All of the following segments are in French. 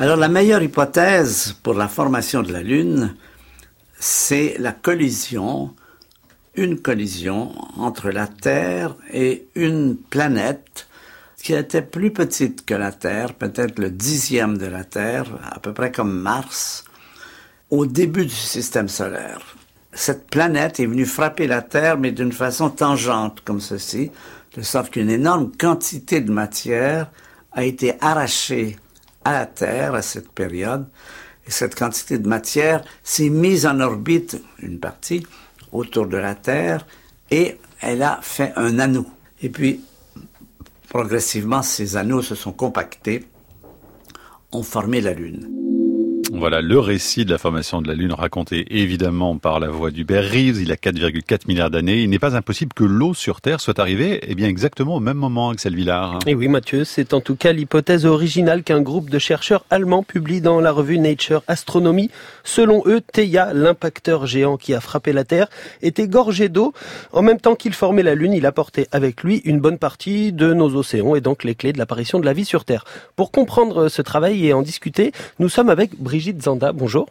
Alors la meilleure hypothèse pour la formation de la Lune, c'est la collision, une collision entre la Terre et une planète qui était plus petite que la Terre, peut-être le dixième de la Terre, à peu près comme Mars, au début du système solaire. Cette planète est venue frapper la Terre, mais d'une façon tangente, comme ceci, de sorte qu'une énorme quantité de matière a été arrachée à la Terre à cette période, et cette quantité de matière s'est mise en orbite, une partie, autour de la Terre, et elle a fait un anneau. Et puis, progressivement, ces anneaux se sont compactés, ont formé la Lune. Voilà le récit de la formation de la Lune raconté évidemment par la voix d'Hubert Reeves. Il a 4,4 milliards d'années. Il n'est pas impossible que l'eau sur Terre soit arrivée eh bien exactement au même moment, Axel Villard. Et oui Mathieu, c'est en tout cas l'hypothèse originale qu'un groupe de chercheurs allemands publie dans la revue Nature Astronomy. Selon eux, Theia, l'impacteur géant qui a frappé la Terre, était gorgé d'eau. En même temps qu'il formait la Lune, il apportait avec lui une bonne partie de nos océans et donc les clés de l'apparition de la vie sur Terre. Pour comprendre ce travail et en discuter, nous sommes avec Brigitte Zanda, bonjour.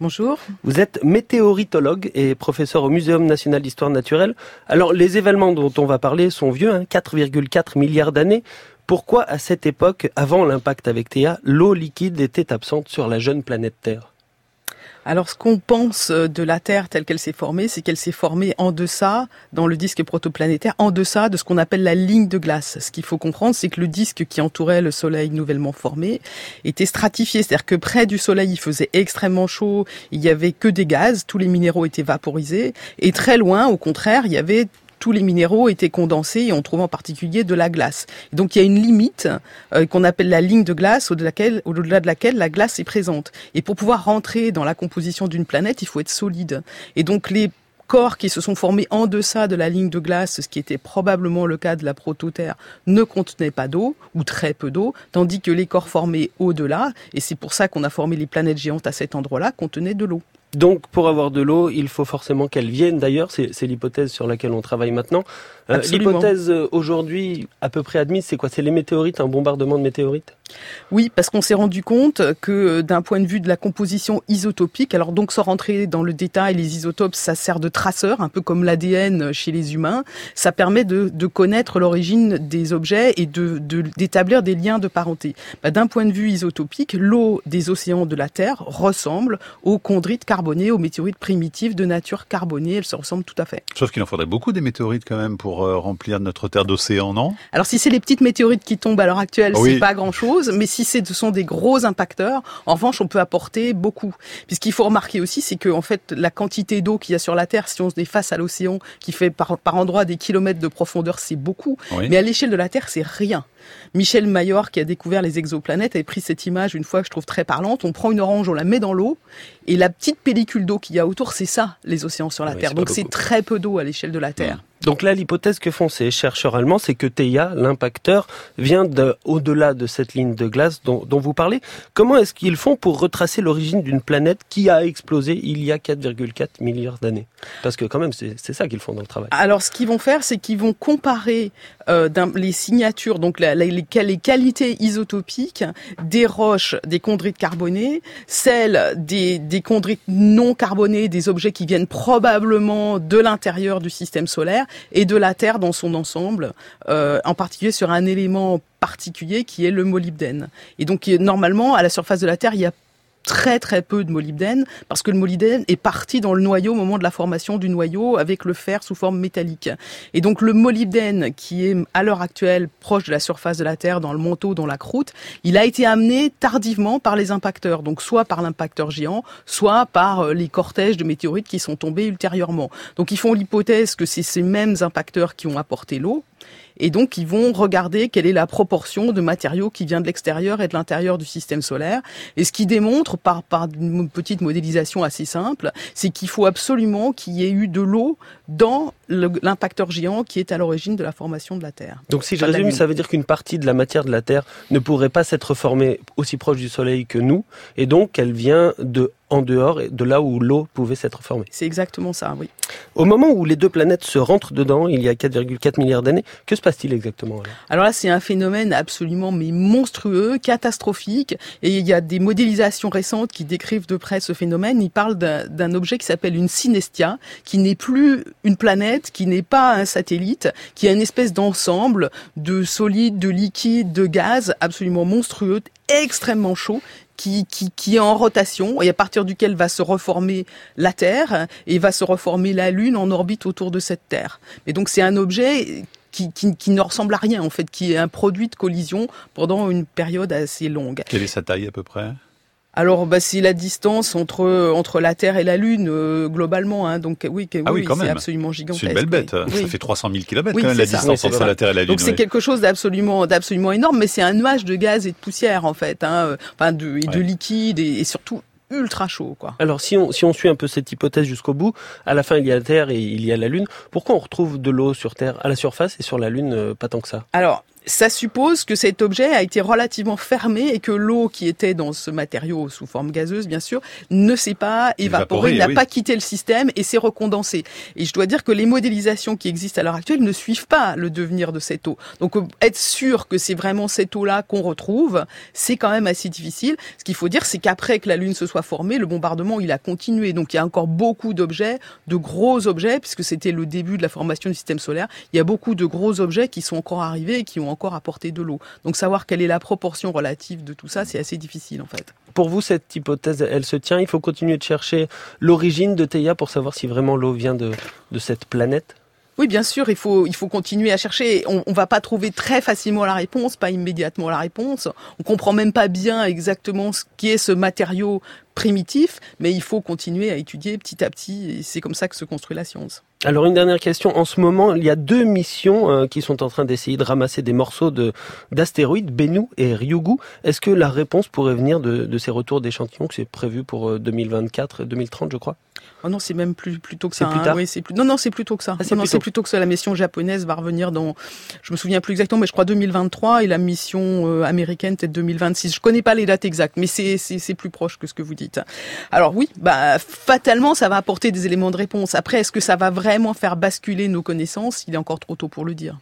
Bonjour. Vous êtes météoritologue et professeur au Muséum national d'histoire naturelle. Alors, les événements dont on va parler sont vieux, 4,4 hein, milliards d'années. Pourquoi, à cette époque, avant l'impact avec Théa, l'eau liquide était absente sur la jeune planète Terre? Alors, ce qu'on pense euh, de la Terre telle qu'elle s'est formée, c'est qu'elle s'est formée en deçà, dans le disque protoplanétaire, en deçà de ce qu'on appelle la ligne de glace. Ce qu'il faut comprendre, c'est que le disque qui entourait le Soleil nouvellement formé était stratifié, c'est-à-dire que près du Soleil, il faisait extrêmement chaud, il y avait que des gaz, tous les minéraux étaient vaporisés, et très loin, au contraire, il y avait tous les minéraux étaient condensés et on trouve en particulier de la glace. donc il y a une limite euh, qu'on appelle la ligne de glace au-delà de laquelle la glace est présente. Et pour pouvoir rentrer dans la composition d'une planète, il faut être solide. Et donc les corps qui se sont formés en deçà de la ligne de glace, ce qui était probablement le cas de la prototerre, ne contenaient pas d'eau, ou très peu d'eau, tandis que les corps formés au-delà, et c'est pour ça qu'on a formé les planètes géantes à cet endroit-là, contenaient de l'eau. Donc, pour avoir de l'eau, il faut forcément qu'elle vienne. D'ailleurs, c'est l'hypothèse sur laquelle on travaille maintenant. Euh, l'hypothèse euh, aujourd'hui à peu près admise, c'est quoi? C'est les météorites, un bombardement de météorites? Oui, parce qu'on s'est rendu compte que euh, d'un point de vue de la composition isotopique, alors donc sans rentrer dans le détail, les isotopes, ça sert de traceur, un peu comme l'ADN chez les humains. Ça permet de, connaître l'origine des objets et de d'établir des liens de parenté. Bah, d'un point de vue isotopique, l'eau des océans de la Terre ressemble aux chondrites carbonées, aux météorites primitives de nature carbonée. Elles se ressemblent tout à fait. Sauf qu'il en faudrait beaucoup des météorites quand même pour euh, remplir notre terre d'océan, non? Alors si c'est les petites météorites qui tombent à l'heure actuelle, c'est pas grand-chose, mais si ce sont des gros impacteurs, en revanche, on peut apporter beaucoup. Puisqu'il faut remarquer aussi, c'est que en fait, la quantité d'eau qu'il y a sur la Terre, si on se est face à l'océan, qui fait par, par endroit des kilomètres de profondeur, c'est beaucoup. Mais à l'échelle de la Terre, c'est rien. Michel Mayor, qui a découvert les exoplanètes, avait pris cette image une fois que je trouve très parlante. On prend une orange, on la met dans l'eau, et la petite pellicule d'eau qu'il y a autour, c'est ça, les océans sur la Terre. Donc c'est très peu d'eau à l'échelle de la Terre. Donc là, l'hypothèse que font ces chercheurs allemands, c'est que Theia, l'impacteur, vient de, au-delà de cette ligne de glace dont, vous parlez. Comment est-ce qu'ils font pour retracer l'origine d'une planète qui a explosé il y a 4,4 milliards d'années? Parce que quand même, c'est, ça qu'ils font dans le travail. Alors, ce qu'ils vont faire, c'est qu'ils vont comparer euh, les signatures, donc les, qualités isotopiques des roches, des chondrites carbonées, celles des, des chondrites non carbonées, des objets qui viennent probablement de l'intérieur du système solaire, et de la Terre dans son ensemble, euh, en particulier sur un élément particulier qui est le molybdène. Et donc normalement, à la surface de la Terre, il y a très très peu de molybdène parce que le molybdène est parti dans le noyau au moment de la formation du noyau avec le fer sous forme métallique. Et donc le molybdène qui est à l'heure actuelle proche de la surface de la Terre dans le manteau, dans la croûte, il a été amené tardivement par les impacteurs, donc soit par l'impacteur géant, soit par euh, les cortèges de météorites qui sont tombés ultérieurement. Donc ils font l'hypothèse que c'est ces mêmes impacteurs qui ont apporté l'eau et donc, ils vont regarder quelle est la proportion de matériaux qui vient de l'extérieur et de l'intérieur du système solaire. Et ce qui démontre, par, par une petite modélisation assez simple, c'est qu'il faut absolument qu'il y ait eu de l'eau dans l'impacteur géant qui est à l'origine de la formation de la Terre. Donc si je résume, ça veut dire qu'une partie de la matière de la Terre ne pourrait pas s'être formée aussi proche du Soleil que nous, et donc elle vient de en dehors de là où l'eau pouvait s'être formée. C'est exactement ça, oui. Au moment où les deux planètes se rentrent dedans, il y a 4,4 milliards d'années, que se passe-t-il exactement alors, alors là, c'est un phénomène absolument mais monstrueux, catastrophique, et il y a des modélisations récentes qui décrivent de près ce phénomène. Ils parlent d'un objet qui s'appelle une synestia, qui n'est plus une planète, qui n'est pas un satellite, qui est une espèce d'ensemble de solides, de liquides, de gaz absolument monstrueux, extrêmement chaud, qui, qui, qui, est en rotation et à partir duquel va se reformer la Terre et va se reformer la Lune en orbite autour de cette Terre. Et donc c'est un objet qui, qui, qui, ne ressemble à rien en fait, qui est un produit de collision pendant une période assez longue. Quelle est sa taille à peu près? Alors, bah, c'est la distance entre entre la Terre et la Lune euh, globalement. Hein, donc oui, ah oui, c'est absolument gigantesque. C'est une belle bête. Ça fait 300 000 km quand même la distance entre la Terre et la Lune. Donc c'est quelque chose d'absolument d'absolument énorme, mais c'est un nuage de gaz et de poussière en fait, hein, enfin de, et de liquide et, et surtout ultra chaud. Quoi. Alors si on, si on suit un peu cette hypothèse jusqu'au bout, à la fin il y a la Terre et il y a la Lune, pourquoi on retrouve de l'eau sur Terre à la surface et sur la Lune euh, pas tant que ça? Alors ça suppose que cet objet a été relativement fermé et que l'eau qui était dans ce matériau sous forme gazeuse, bien sûr, ne s'est pas évaporée, n'a pas quitté le système et s'est recondensé. Et je dois dire que les modélisations qui existent à l'heure actuelle ne suivent pas le devenir de cette eau. Donc euh, être sûr que c'est vraiment cette eau-là qu'on retrouve, c'est quand même assez difficile. Ce qu'il faut dire, c'est qu'après que la Lune se soit formée, le bombardement, il a continué. Donc il y a encore beaucoup d'objets, de gros objets, puisque c'était le début de la formation du système solaire. Il y a beaucoup de gros objets qui sont encore arrivés et qui ont encore apporter de l'eau. Donc savoir quelle est la proportion relative de tout ça, c'est assez difficile en fait. Pour vous, cette hypothèse, elle se tient Il faut continuer de chercher l'origine de Theia pour savoir si vraiment l'eau vient de, de cette planète? Oui, bien sûr, il faut, il faut continuer à chercher. On, on va pas trouver très facilement la réponse, pas immédiatement la réponse. On comprend même pas bien exactement ce qui est ce matériau primitif, mais il faut continuer à étudier petit à petit, et c'est comme ça que se construit la science. Alors une dernière question. En ce moment, il y a deux missions euh, qui sont en train d'essayer de ramasser des morceaux de d'astéroïdes, Bennu et Ryugu. Est-ce que la réponse pourrait venir de, de ces retours d'échantillons que c'est prévu pour 2024 euh, 2030, je crois? Oh non, c'est même plus plutôt que ça. Plus tard oui, c'est plus... Non, non, c'est plutôt que ça. Ah, non, c'est plutôt que ça. La mission japonaise va revenir dans, je me souviens plus exactement, mais je crois 2023 et la mission euh, américaine peut-être 2026. Je connais pas les dates exactes, mais c'est c'est plus proche que ce que vous dites. Alors oui, bah fatalement, ça va apporter des éléments de réponse. Après, est-ce que ça va vraiment faire basculer nos connaissances Il est encore trop tôt pour le dire.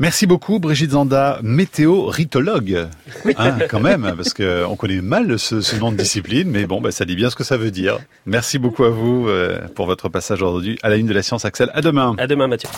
Merci beaucoup Brigitte Zanda, météoritologue. Oui. Hein, quand même, parce qu'on connaît mal ce, ce, nom de discipline, mais bon, bah, ça dit bien ce que ça veut dire. Merci beaucoup à vous euh, pour votre passage aujourd'hui à la ligne de la science, Axel. À demain. À demain, Mathieu.